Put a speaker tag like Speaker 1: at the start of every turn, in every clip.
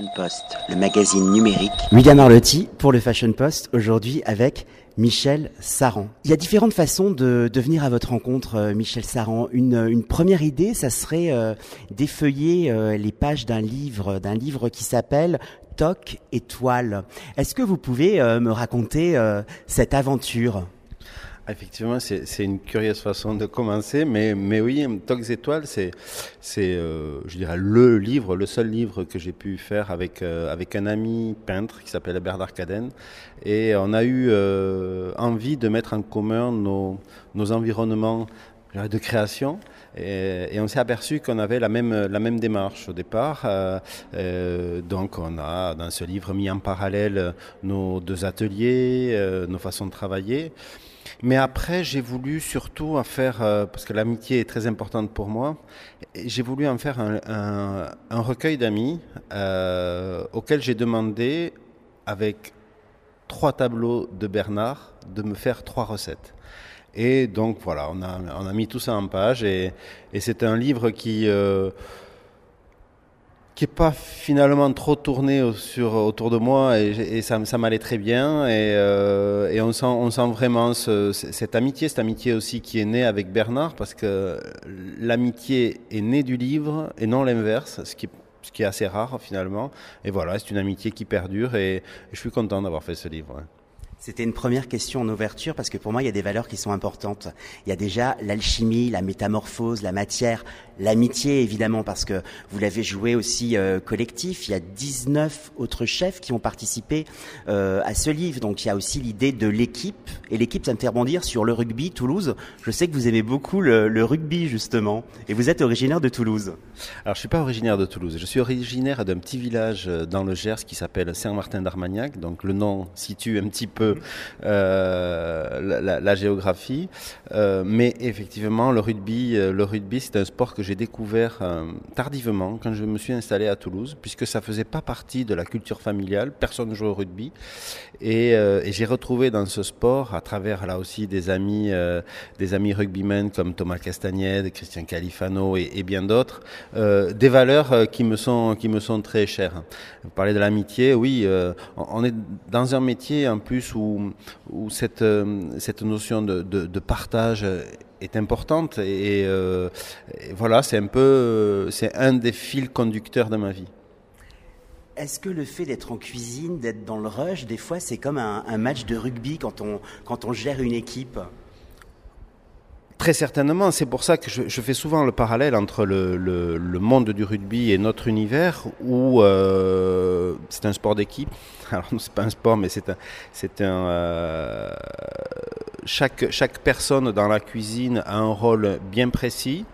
Speaker 1: Le magazine numérique.
Speaker 2: William Arlotti pour le Fashion Post, aujourd'hui avec Michel Saran. Il y a différentes façons de, venir à votre rencontre, euh, Michel Saran. Une, première idée, ça serait euh, d'effeuiller euh, les pages d'un livre, d'un livre qui s'appelle Toc étoile. Est-ce que vous pouvez euh, me raconter cette aventure?
Speaker 3: Effectivement, c'est une curieuse façon de commencer, mais, mais oui, Tox Étoiles, c'est, euh, je dirais, le livre, le seul livre que j'ai pu faire avec, euh, avec un ami peintre qui s'appelle Bernard Caden. Et on a eu euh, envie de mettre en commun nos, nos environnements de création. Et, on s'est aperçu qu'on avait la même, la même démarche au départ. Donc on a dans ce livre mis en parallèle nos deux ateliers, nos façons de travailler. Mais après, j'ai voulu surtout en faire, euh, parce que l'amitié est très importante pour moi, j'ai voulu en faire un, un, recueil d'amis euh, auquel j'ai demandé, avec trois tableaux de Bernard, de me faire trois recettes. Et donc voilà, on a, on a mis tout ça en page et, et c'est un livre qui... Euh, qui n'est pas finalement trop tourné sur, autour de moi et, ça, m'allait très bien et, euh, et, on, sent, on sent vraiment ce, cette amitié, cette amitié aussi qui est née avec Bernard parce que l'amitié est née du livre et non l'inverse, ce qui, ce qui est assez rare finalement. Et voilà, c'est une amitié qui perdure et je suis content d'avoir fait ce livre.
Speaker 2: C'était une première question en ouverture parce que pour moi, il y a des valeurs qui sont importantes. Il y a déjà l'alchimie, la métamorphose, la matière, l'amitié évidemment parce que vous l'avez joué aussi euh, collectif. Il y a 19 autres chefs qui ont participé euh, à ce livre. Donc il y a aussi l'idée de l'équipe. Et l'équipe, ça me fait rebondir sur le rugby Toulouse. Je sais que vous aimez beaucoup le, le rugby justement. Et vous êtes originaire de Toulouse.
Speaker 3: Alors je suis pas originaire de Toulouse. Je suis originaire d'un petit village dans le Gers qui s'appelle Saint-Martin d'Armagnac. Donc le nom situe un petit peu euh, la, géographie. Euh, mais effectivement, le rugby, euh, le rugby, c'est un sport que j'ai découvert tardivement quand je me suis installé à Toulouse, puisque ça faisait pas partie de la culture familiale. Personne ne jouait au rugby, et, j'ai retrouvé dans ce sport, à travers là aussi des amis, des amis rugbymen comme Thomas Castagnède, Christian Califano et, bien d'autres, des valeurs qui me sont qui me sont très chères. Vous parlez de l'amitié, oui, on est dans un métier en plus où cette, cette notion de, de, partage est importante et, euh, voilà, c'est un peu, c'est un des fils conducteurs de ma vie.
Speaker 2: Est-ce que le fait d'être en cuisine, d'être dans le rush, des fois c'est comme un, un, match de rugby quand on, quand on gère une équipe?
Speaker 3: Très certainement, c'est pour ça que je, fais souvent le parallèle entre le, monde du rugby et notre univers où euh, c'est un sport d'équipe. Alors c'est pas un sport, mais c'est un, euh, chaque personne dans la cuisine a un rôle bien précis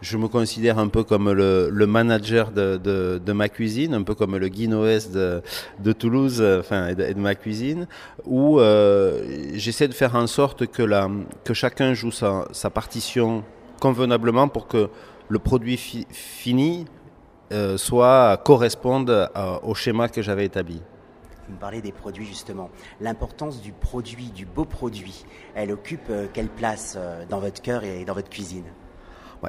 Speaker 3: je me considère un peu comme le, manager de, ma cuisine, un peu comme le Guinoès de, de Toulouse, enfin, et de, ma cuisine, où euh, j'essaie de faire en sorte que, chacun joue sa, partition convenablement pour que le produit fi, fini euh, soit corresponde au schéma que j'avais établi.
Speaker 2: Vous me parlez des produits justement. L'importance du produit, du beau produit, elle occupe euh, quelle place euh, dans votre cœur et dans votre cuisine?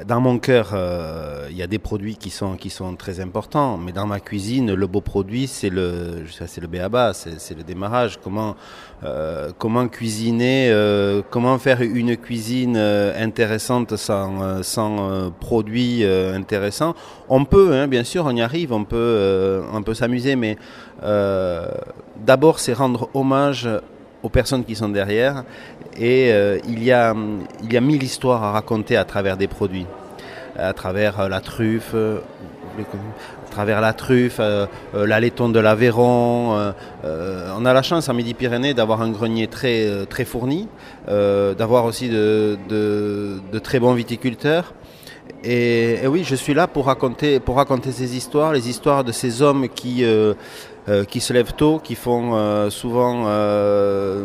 Speaker 3: Dans mon cœur, euh, il y a des produits qui sont qui sont très importants, mais dans ma cuisine, le beau produit, c'est le c'est le béaba, c'est le démarrage. Comment euh, comment cuisiner, euh, comment faire une cuisine intéressante sans sans produits intéressants. On peut, hein, bien sûr, on y arrive, on peut on peut s'amuser, mais d'abord c'est rendre hommage aux personnes qui sont derrière et euh, il, y a, il y a mille histoires à raconter à travers des produits, à travers euh, la truffe, euh, à travers la truffe, la laiton de l'Aveyron. on a la chance en Midi-Pyrénées d'avoir un grenier très, très fourni, d'avoir aussi de, de, de très bons viticulteurs. Et, et, oui, je suis là pour raconter, pour raconter ces histoires, les histoires de ces hommes qui, euh, qui se lèvent tôt, qui font euh, souvent euh,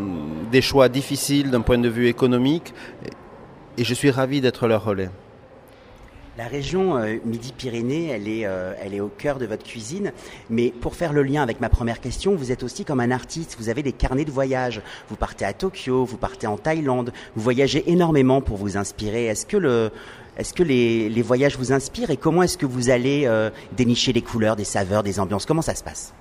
Speaker 3: des choix difficiles d'un point de vue économique. Et je suis ravi d'être leur relais.
Speaker 2: La région Midi-Pyrénées, elle, est, elle est au cœur de votre cuisine. Mais pour faire le lien avec ma première question, vous êtes aussi comme un artiste. Vous avez des carnets de voyage. Vous partez à Tokyo, vous partez en Thaïlande. Vous voyagez énormément pour vous inspirer. Est-ce que le, Est-ce que les, les, voyages vous inspirent et comment est-ce que vous allez dénicher les couleurs, des saveurs, des ambiances? Comment ça se passe?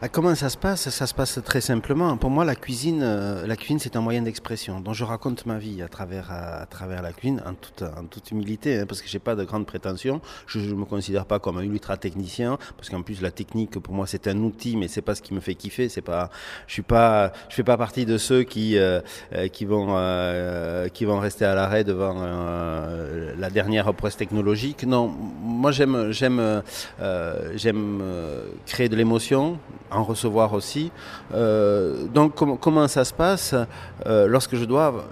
Speaker 3: Ah, comment ça se passe? Ça se passe très simplement. Pour moi, la cuisine, euh, la cuisine, c'est un moyen d'expression. dont je raconte ma vie à travers à, travers la cuisine, en toute en toute humilité, hein, parce que j'ai pas de grandes prétentions. Je, ne me considère pas comme un ultra technicien, parce qu'en plus la technique pour moi c'est un outil, mais c'est pas ce qui me fait kiffer. C'est pas, je suis pas, je fais pas partie de ceux qui euh, euh, qui vont qui vont rester à l'arrêt devant la dernière prouesse technologique. Non, moi j'aime j'aime j'aime créer de l'émotion en recevoir aussi. Euh, donc comment ça se passe euh, Lorsque je dois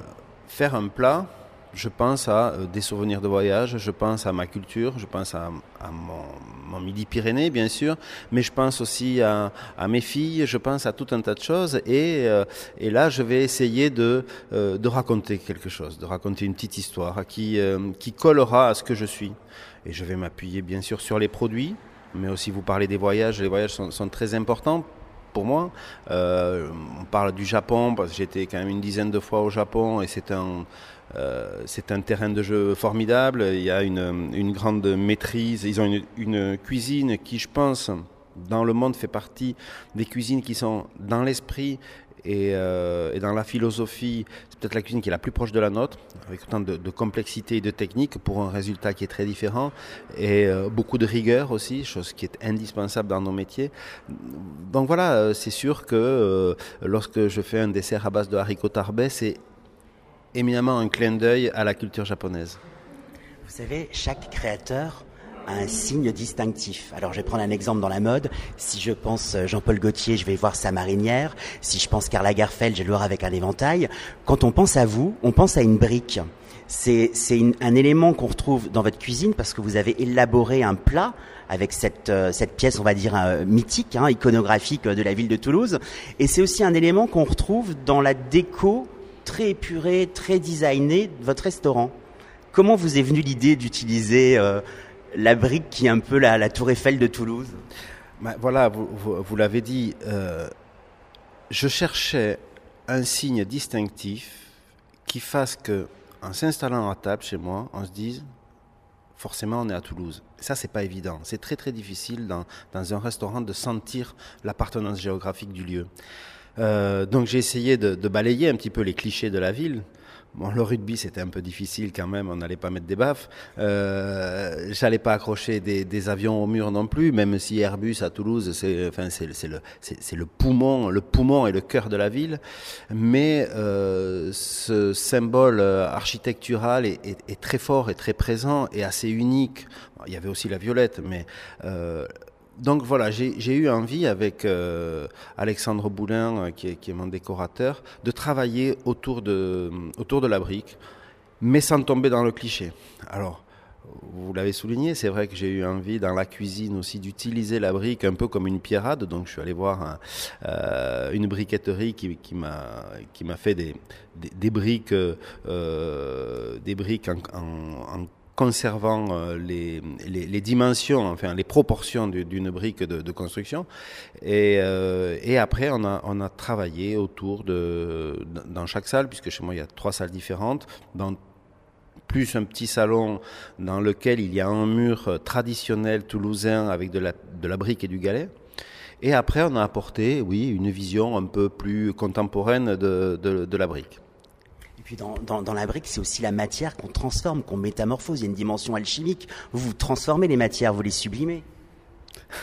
Speaker 3: faire un plat, je pense à euh, des souvenirs de voyage, je pense à ma culture, je pense à, mon, Midi-Pyrénées, bien sûr, mais je pense aussi à, mes filles, je pense à tout un tas de choses. Et, et là, je vais essayer de, de raconter quelque chose, de raconter une petite histoire qui, qui collera à ce que je suis. Et je vais m'appuyer, bien sûr, sur les produits, mais aussi vous parlez des voyages. Les voyages sont, très importants pour moi. Euh, on parle du Japon parce que j'étais quand même une dizaine de fois au Japon et c'est un euh, c'est un terrain de jeu formidable. Il y a une, une grande maîtrise. Ils ont une, une, cuisine qui, je pense, dans le monde fait partie des cuisines qui sont dans l'esprit euh, et, dans la philosophie, c'est peut-être la cuisine qui est la plus proche de la nôtre, avec autant de, complexité et de technique pour un résultat qui est très différent, et euh, beaucoup de rigueur aussi, chose qui est indispensable dans nos métiers. Donc voilà, euh, c'est sûr que lorsque je fais un dessert à base de haricots tarbais, c'est éminemment un clin d'œil à la culture japonaise.
Speaker 2: Vous savez, chaque créateur un signe distinctif. Alors je vais prendre un exemple dans la mode. Si je pense euh, Jean-Paul Gaultier, je vais voir sa marinière. Si je pense Karl Lagerfeld, je vais le voir avec un éventail. Quand on pense à vous, on pense à une brique. C'est un élément qu'on retrouve dans votre cuisine parce que vous avez élaboré un plat avec cette, euh, cette pièce, on va dire, euh, mythique, hein, iconographique de la ville de Toulouse. Et c'est aussi un élément qu'on retrouve dans la déco très épurée, très designée de votre restaurant. Comment vous est venue l'idée d'utiliser la brique qui est un peu la, tour Eiffel de Toulouse
Speaker 3: Voilà, vous, l'avez dit, euh, je cherchais un signe distinctif qui fasse que, en s'installant à table chez moi, on se dise, forcément on est à Toulouse. Ça, c'est pas évident. C'est très très difficile dans, un restaurant de sentir l'appartenance géographique du lieu. Euh, donc j'ai essayé de, balayer un petit peu les clichés de la ville. Bon, le rugby, c'était un peu difficile quand même, on n'allait pas mettre des baffes. Euh, J'allais pas accrocher des, avions au mur non plus, même si Airbus à Toulouse, c'est enfin, c'est le, le, poumon, le poumon et le cœur de la ville. Mais euh, ce symbole architectural est, est, est, très fort et très présent et assez unique. Il y avait aussi la violette, mais euh, donc voilà, j'ai eu envie avec euh, Alexandre Boulin, euh, qui, est, mon décorateur, de travailler autour de, autour de la brique, mais sans tomber dans le cliché. Alors, vous l'avez souligné, c'est vrai que j'ai eu envie dans la cuisine aussi d'utiliser la brique un peu comme une pierrade. Donc je suis allé voir euh, une briqueterie qui, qui m'a fait des, des, briques, des briques en, en conservant euh, les, les, dimensions, enfin les proportions d'une brique de, construction. Et, euh, et, après, on a, on a travaillé autour de, dans chaque salle, puisque chez moi il y a trois salles différentes, dans plus un petit salon dans lequel il y a un mur traditionnel toulousain avec de la, de la brique et du galet. Et après, on a apporté, oui, une vision un peu plus contemporaine de, de la brique
Speaker 2: puis dans, dans, la brique, c'est aussi la matière qu'on transforme, qu'on métamorphose. Il y a une dimension alchimique. Vous, transformez les matières, vous les sublimez.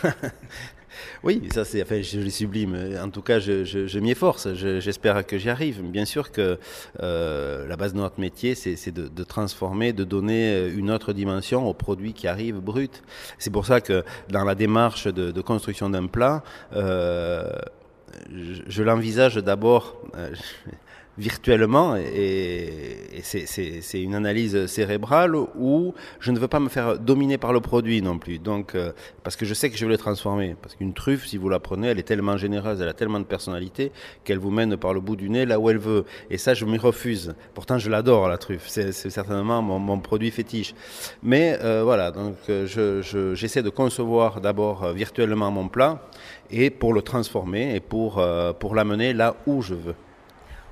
Speaker 3: oui, ça c'est, enfin, je les sublime. En tout cas, je, m'y efforce. j'espère que j'y arrive. Bien sûr que euh, la base de notre métier, c'est, de, transformer, de donner une autre dimension aux produits qui arrivent bruts. C'est pour ça que dans la démarche de, construction d'un plat, euh, je, l'envisage d'abord. Euh, virtuellement et, c'est une analyse cérébrale où je ne veux pas me faire dominer par le produit non plus. Donc, euh, parce que je sais que je vais le transformer. Parce qu'une truffe, si vous la prenez, elle est tellement généreuse, elle a tellement de personnalité qu'elle vous mène par le bout du nez là où elle veut. Et ça, je m'y refuse. Pourtant, je l'adore la truffe. C'est certainement mon, produit fétiche. Mais euh, voilà, donc euh, j'essaie je, de concevoir d'abord virtuellement mon plat et pour le transformer et pour, pour l'amener là où je veux.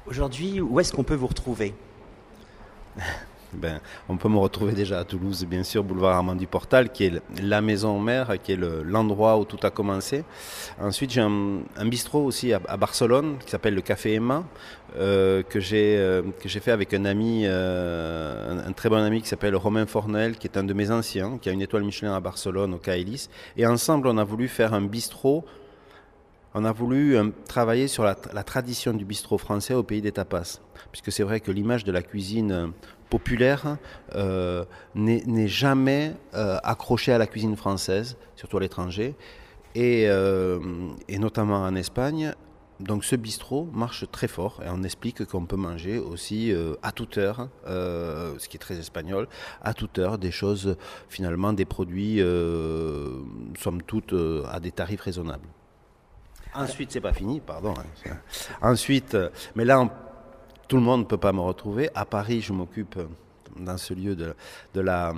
Speaker 2: Aujourd'hui, où est-ce qu'on peut vous retrouver
Speaker 3: ben, on peut me retrouver déjà à Toulouse, bien sûr, boulevard Armand du Portal, qui est la maison mère, qui est l'endroit où tout a commencé. Ensuite, j'ai un, bistrot aussi à, Barcelone, qui s'appelle le Café Emma, euh, que j'ai euh, fait avec un ami, euh, un, très bon ami qui s'appelle Romain Fornel, qui est un de mes anciens, qui a une étoile Michelin à Barcelone, au Caïlis. Et ensemble, on a voulu faire un bistrot on a voulu travailler sur la, tradition du bistrot français au pays des tapas. Puisque c'est vrai que l'image de la cuisine populaire euh, n'est jamais euh, accroché à la cuisine française, surtout à l'étranger, euh, et, notamment en Espagne. Donc ce bistrot marche très fort et on explique qu'on peut manger aussi à toute heure, ce qui est très espagnol, à toute heure des choses, finalement des produits, somme toute, à des tarifs raisonnables. Ensuite, c'est pas fini, pardon. Hein. Ensuite, mais là, tout le monde ne peut pas me retrouver. À Paris, je m'occupe dans ce lieu de, la,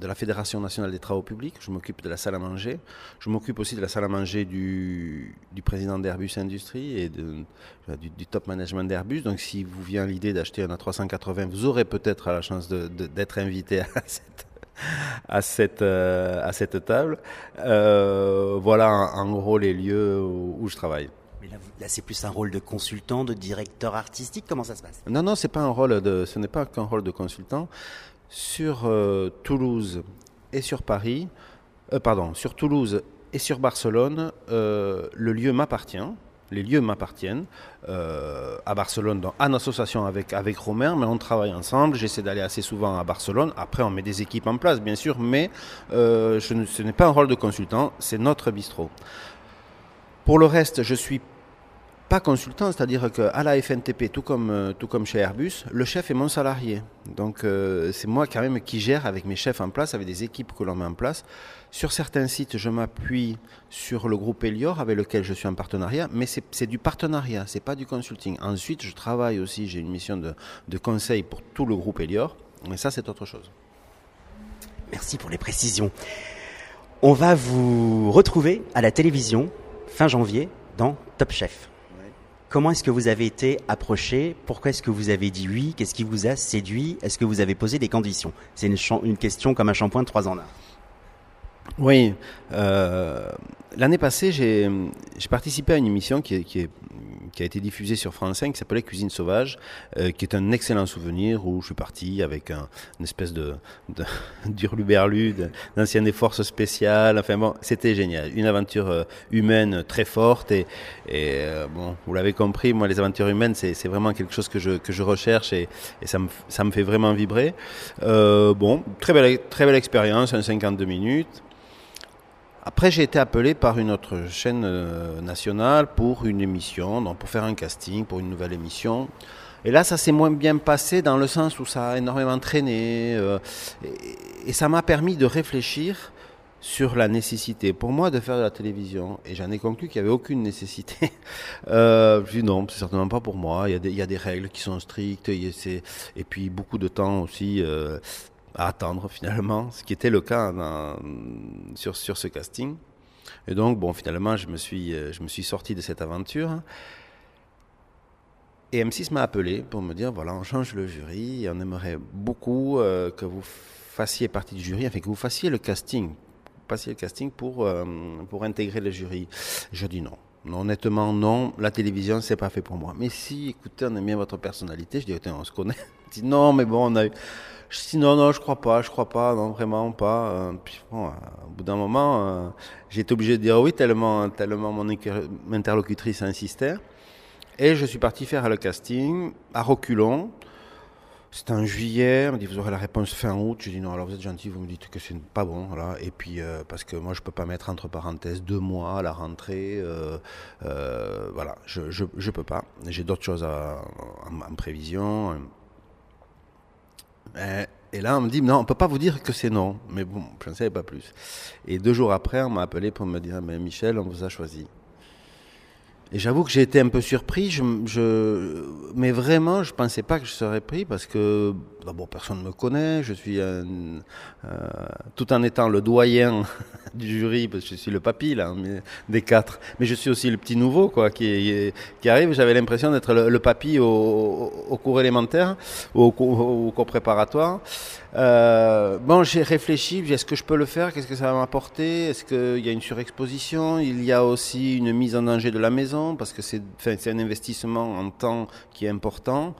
Speaker 3: de la Fédération nationale des travaux publics. Je m'occupe de la salle à manger. Je m'occupe aussi de la salle à manger du, du président d'Airbus Industrie et de, du, top management d'Airbus. Donc, si vous vient l'idée d'acheter un A380, vous aurez peut-être la chance d'être invité à cette, à cette, euh, à cette table. Euh, voilà en, gros les lieux où je travaille.
Speaker 2: Mais là, c'est plus un rôle de consultant, de directeur artistique. Comment ça se passe?
Speaker 3: Non, non, c'est pas un rôle de, ce n'est pas qu'un rôle de consultant. Sur euh, Toulouse et sur Paris, euh, pardon, sur Toulouse et sur Barcelone, euh, le lieu m'appartient. Les lieux m'appartiennent à Barcelone, en association avec, avec Romain, mais on travaille ensemble. J'essaie d'aller assez souvent à Barcelone. Après, on met des équipes en place, bien sûr, mais je ce n'est pas un rôle de consultant, c'est notre bistrot. Pour le reste, je suis pas consultant, c'est-à-dire qu'à la FNTP, tout comme, euh, tout comme chez Airbus, le chef est mon salarié. Donc euh, c'est moi quand même qui gère avec mes chefs en place, avec des équipes que l'on met en place. Sur certains sites, je m'appuie sur le groupe Elior avec lequel je suis en partenariat, mais c'est du partenariat, c'est pas du consulting. Ensuite, je travaille aussi, j'ai une mission de, de conseil pour tout le groupe Elior, mais ça c'est autre chose.
Speaker 2: Merci pour les précisions. On va vous retrouver à la télévision fin janvier dans Top Chef. Comment est-ce que vous avez été approché? Pourquoi est-ce que vous avez dit oui? Qu'est-ce qui vous a séduit? Est-ce que vous avez posé des conditions? C'est une, question comme un shampoing de trois en un.
Speaker 3: Oui. Euh, l'année passée, j'ai participé à une émission qui qui est qui a été diffusé sur France 5 qui s'appelait Cuisine sauvage, euh, qui est un excellent souvenir où je suis parti avec un, une espèce de, d'urluberlu, d'ancienne des forces spéciales. Enfin bon, c'était génial. Une aventure euh, humaine très forte et, et euh, bon, vous l'avez compris, moi les aventures humaines c'est, vraiment quelque chose que je, que je recherche et, et ça, me, ça me fait vraiment vibrer. bon, très belle, très belle expérience, un 52 minutes. Après, j'ai été appelé par une autre chaîne euh, nationale pour une émission, donc pour faire un casting pour une nouvelle émission. Et là, ça s'est moins bien passé dans le sens où ça a énormément traîné. Euh, et, ça m'a permis de réfléchir sur la nécessité pour moi de faire de la télévision. Et j'en ai conclu qu'il n'y avait aucune nécessité. euh, je dis non, c'est certainement pas pour moi. Il y, a des, règles qui sont strictes. Et, et puis beaucoup de temps aussi. Euh, à attendre finalement, ce qui était le cas sur, sur ce casting. Et donc, bon, finalement, je me suis, euh, je me suis sorti de cette aventure. Et M6 m'a appelé pour me dire voilà, on change le jury et on aimerait beaucoup euh, que vous fassiez partie du jury, enfin que vous fassiez le casting, passiez le casting pour, euh, pour intégrer le jury. Je dis non. Honnêtement, non, la télévision, c'est pas fait pour moi. Mais si, écoutez, on aime bien votre personnalité, je dis, on se connaît. Dis non, mais bon, on a eu. Je dis non, non, je crois pas, je crois pas, non, vraiment pas. Euh, puis bon, euh, au bout d'un moment, euh, j'ai été obligé de dire oui tellement, tellement mon interlocutrice insistait. Et je suis parti faire le casting à reculons. C'était en juillet, on m'a dit vous aurez la réponse fin août. J'ai dit non, alors vous êtes gentil, vous me dites que c'est pas bon. Et puis parce que moi je peux pas mettre entre parenthèses deux mois à la rentrée, voilà, je, je, je peux pas. J'ai d'autres choses en prévision. Euh, et là, on me dit, non, on ne peut pas vous dire que c'est non. Mais bon, je ne savais pas plus. Et deux jours après, on m'a appelé pour me dire, mais Michel, on vous a choisi. Et j'avoue que j'ai été un peu surpris, je, mais vraiment, je pensais pas que je serais pris parce que d'abord personne ne me connaît, je suis un, euh, tout en étant le doyen du jury, parce que je suis le papy là, des quatre, mais je suis aussi le petit nouveau quoi qui, arrive. J'avais l'impression d'être le, papy au, au, cours élémentaire, au, au cours préparatoire. Euh, bon, j'ai réfléchi, est-ce que je peux le faire? Qu'est-ce que ça va m'apporter? Est-ce qu'il y a une surexposition? Il y a aussi une mise en danger de la maison, parce que c'est un investissement en temps qui est important.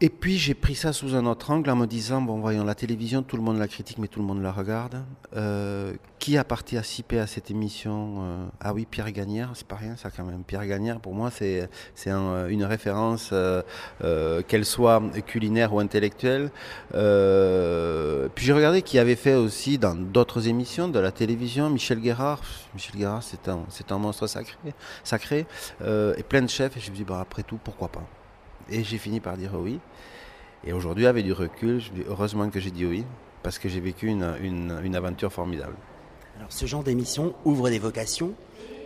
Speaker 3: Et puis j'ai pris ça sous un autre angle en me disant, bon voyons, la télévision, tout le monde la critique, mais tout le monde la regarde. Euh, qui a participé à cette émission euh, Ah oui, Pierre Gagnère, c'est pas rien ça quand même. Pierre Gagnère, pour moi, c'est un, une référence, euh, euh, qu'elle soit culinaire ou intellectuelle. Euh, puis j'ai regardé qui avait fait aussi dans d'autres émissions de la télévision, Michel Guérard. Michel Guérard, c'est un, un monstre sacré, sacré et plein de chefs. Et je me dis, bah, après tout, pourquoi pas? Et j'ai fini par dire oui. Et aujourd'hui, avec du recul, je dis heureusement que j'ai dit oui, parce que j'ai vécu une, une, une, aventure formidable.
Speaker 2: Alors, ce genre d'émission ouvre des vocations.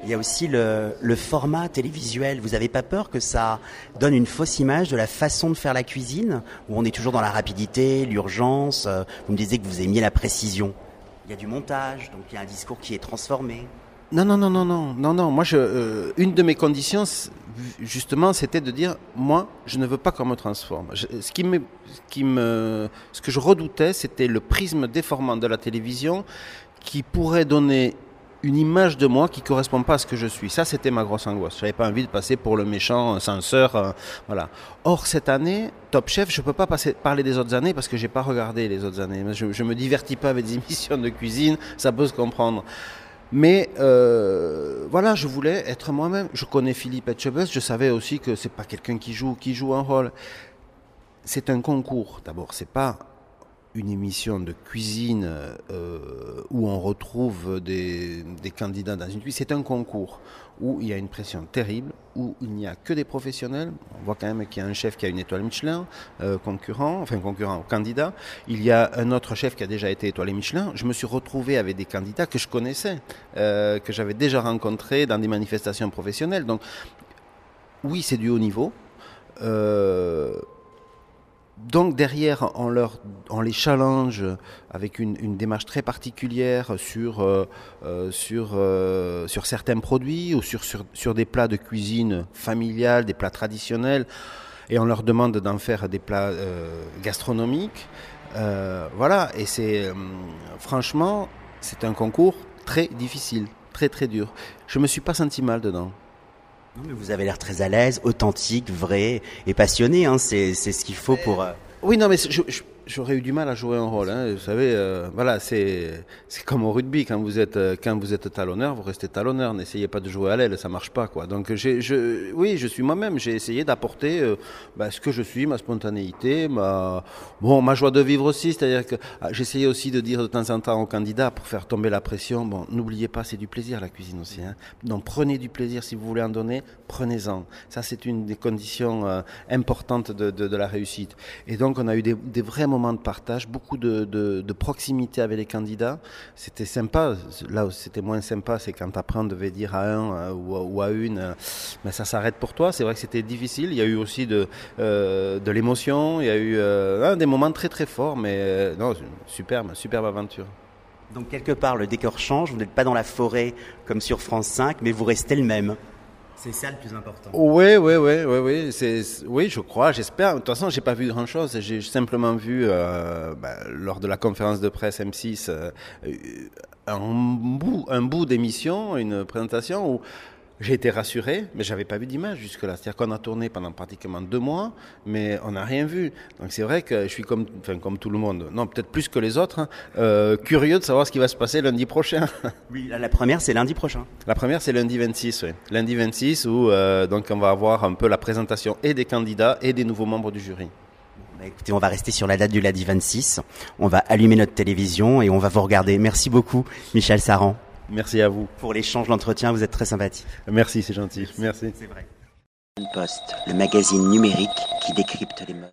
Speaker 2: Il y a aussi le, le format télévisuel. Vous n'avez pas peur que ça donne une fausse image de la façon de faire la cuisine, où on est toujours dans la rapidité, l'urgence euh, Vous me disiez que vous aimiez la précision. Il y a du montage, donc il y a un discours qui est transformé.
Speaker 3: Non, non, non, non, non, non, non. Moi, je, euh, une de mes conditions, justement, c'était de dire, moi, je ne veux pas qu'on me transforme. ce, qui me, ce, que je redoutais, c'était le prisme déformant de la télévision qui pourrait donner une image de moi qui correspond pas à ce que je suis. Ça, c'était ma grosse angoisse. J'avais pas envie de passer pour le méchant censeur, voilà. Or cette année, Top Chef, je peux pas parler des autres années parce que j'ai pas regardé les autres années. Je, je me divertis pas avec des émissions de cuisine, ça peut se comprendre. Mais euh, voilà, je voulais être moi-même. Je connais Philippe Etchebest, je savais aussi que c'est pas quelqu'un qui joue, qui joue un rôle. C'est un concours. D'abord, c'est pas une émission de cuisine euh, où on retrouve des, des, candidats dans une cuisine, c'est un concours où il y a une pression terrible, où il n'y a que des professionnels. On voit quand même qu'il y a un chef qui a une étoile Michelin, euh, concurrent, enfin concurrent, candidat. Il y a un autre chef qui a déjà été étoilé Michelin. Je me suis retrouvé avec des candidats que je connaissais, euh, que j'avais déjà rencontrés dans des manifestations professionnelles. Donc, oui, c'est du haut niveau. Euh, donc derrière, on, les challenge avec une, démarche très particulière sur, euh, euh, sur, euh, sur certains produits ou sur, sur, sur, des plats de cuisine familiale, des plats traditionnels, et on leur demande d'en faire des plats gastronomiques. Voilà, et c'est franchement, c'est un concours très difficile, très très dur. Je me suis pas senti mal dedans.
Speaker 2: Vous avez l'air très à l'aise, authentique, vrai et passionné. Hein. C'est, c'est ce qu'il faut pour. Euh...
Speaker 3: Oui, non, mais je, je, j'aurais eu du mal à jouer un rôle. Hein. Vous savez, euh, voilà, c'est comme au rugby quand vous êtes euh, quand vous êtes talonneur, vous restez talonneur. N'essayez pas de jouer à l'aile, ça marche pas quoi. Donc oui, je suis moi-même. J'ai essayé d'apporter euh, bah, ce que je suis, ma spontanéité, ma bon, ma joie de vivre aussi. C'est-à-dire que ah, j'essayais aussi de dire de temps en temps aux candidats pour faire tomber la pression. Bon, n'oubliez pas, c'est du plaisir la cuisine aussi. Hein. Donc prenez du plaisir si vous voulez en donner, prenez-en. Ça c'est une des conditions importantes de, de, la réussite. Et donc on a eu des, des moments de partage, beaucoup de, de, proximité avec les candidats. C'était sympa. Là où c'était moins sympa, c'est quand après on devait dire à un euh, ou, à, une, euh, mais ça s'arrête pour toi. C'est vrai que c'était difficile. Il y a eu aussi de, euh, de l'émotion. Il y a eu des moments très très forts, mais euh, non, superbe, superbe aventure.
Speaker 2: Donc quelque part, le décor change. Vous n'êtes pas dans la forêt comme sur France 5, mais vous restez le même. C'est ça le plus important.
Speaker 3: Oui, oui, oui, oui, oui. C'est, oui, je crois, j'espère. De toute façon, j'ai pas vu grand-chose. J'ai simplement vu euh, bah, lors de la conférence de presse M6 euh, un bout, un bout d'émission, une présentation où j'ai été rassuré, mais j'avais pas vu d'image jusque-là. C'est-à-dire qu'on a tourné pendant pratiquement deux mois, mais on n'a rien vu. Donc c'est vrai que je suis comme, enfin, comme tout le monde, non peut-être plus que les autres, hein, euh, curieux de savoir ce qui va se passer lundi prochain.
Speaker 2: Oui, la première c'est lundi prochain.
Speaker 3: La première c'est lundi 26, oui. Lundi 26 où euh, donc on va avoir un peu la présentation et des candidats et des nouveaux membres du jury.
Speaker 2: Bah écoutez, on va rester sur la date du lundi 26. On va allumer notre télévision et on va vous regarder. Merci beaucoup, Michel Saran.
Speaker 3: Merci à vous.
Speaker 2: Pour l'échange, l'entretien, vous êtes très sympathique.
Speaker 3: Merci, c'est gentil. Merci.
Speaker 2: C'est vrai.
Speaker 1: Poste, le magazine numérique qui décrypte les modes.